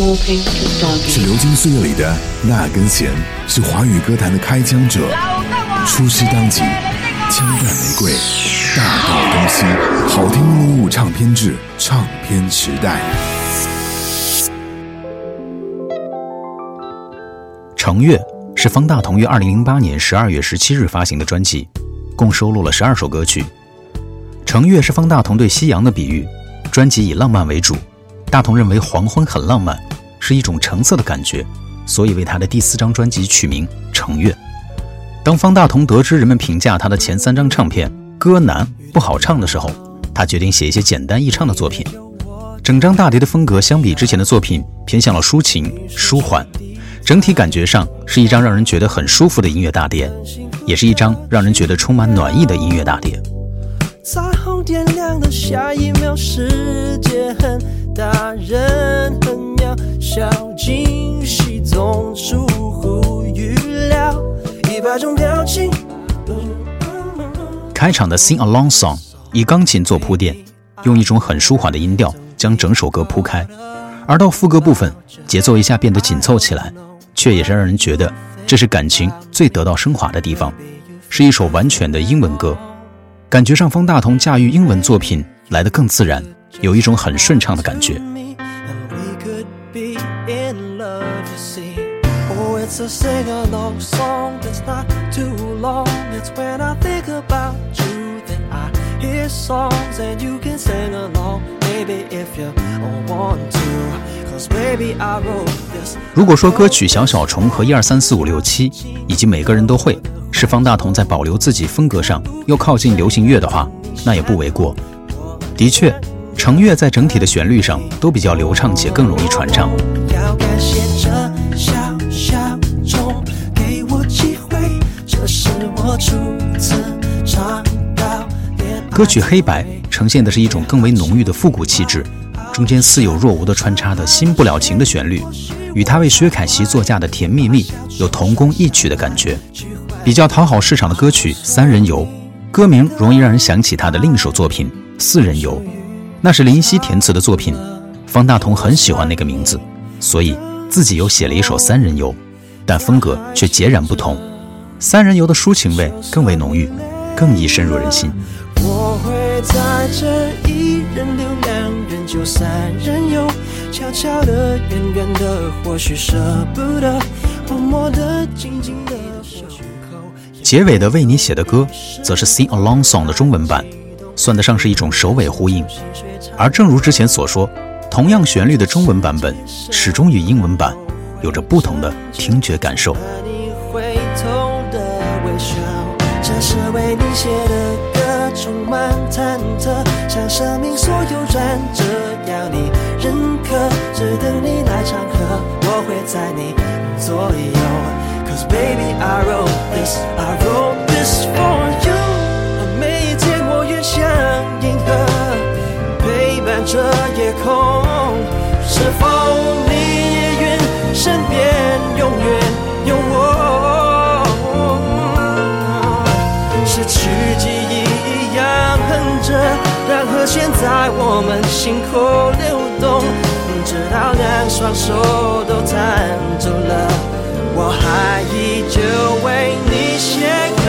是流金岁月里的那根弦，是华语歌坛的开枪者。出师当即，枪弹玫瑰，大道东西，好听一零五唱片制，唱片时代。成月是方大同于二零零八年十二月十七日发行的专辑，共收录了十二首歌曲。成月是方大同对夕阳的比喻，专辑以浪漫为主。大同认为黄昏很浪漫，是一种橙色的感觉，所以为他的第四张专辑取名《橙月》。当方大同得知人们评价他的前三张唱片歌难不好唱的时候，他决定写一些简单易唱的作品。整张大碟的风格相比之前的作品偏向了抒情舒缓，整体感觉上是一张让人觉得很舒服的音乐大碟，也是一张让人觉得充满暖意的音乐大碟。彩虹点亮的下一秒，世界很。大人很渺小，惊喜总出乎预料，一百种表情。开场的 Sing Along Song 以钢琴做铺垫，用一种很舒缓的音调将整首歌铺开，而到副歌部分，节奏一下变得紧凑起来，却也是让人觉得这是感情最得到升华的地方，是一首完全的英文歌，感觉上方大同驾驭英文作品来得更自然。有一种很顺畅的感觉。如果说歌曲《小小虫》和《一二三四五六七》以及每个人都会是方大同在保留自己风格上又靠近流行乐的话，那也不为过。的确。程月在整体的旋律上都比较流畅且更容易传唱。歌曲《黑白》呈现的是一种更为浓郁的复古气质，中间似有若无的穿插的新不了情的旋律，与他为薛凯琪作嫁的《甜蜜蜜》有同工异曲的感觉。比较讨好市场的歌曲《三人游》，歌名容易让人想起他的另一首作品《四人游》。那是林夕填词的作品，方大同很喜欢那个名字，所以自己又写了一首《三人游》，但风格却截然不同。《三人游》的抒情味更为浓郁，更易深入人心。我会在这一人留两人就三人游，悄悄的、远远的，或许舍不得，默默的、静静的。结尾的为你写的歌，则是《Sing Along Song》的中文版。算得上是一种首尾呼应，而正如之前所说，同样旋律的中文版本始终与英文版有着不同的听觉感受。这是为你写的歌，充满忐忑，像生命所有转折，要你认可，只等你是否你也愿身边永远有我？失去记忆一样哼着，让和弦在我们心口流动，直到两双手都弹走了，我还依旧为你写歌。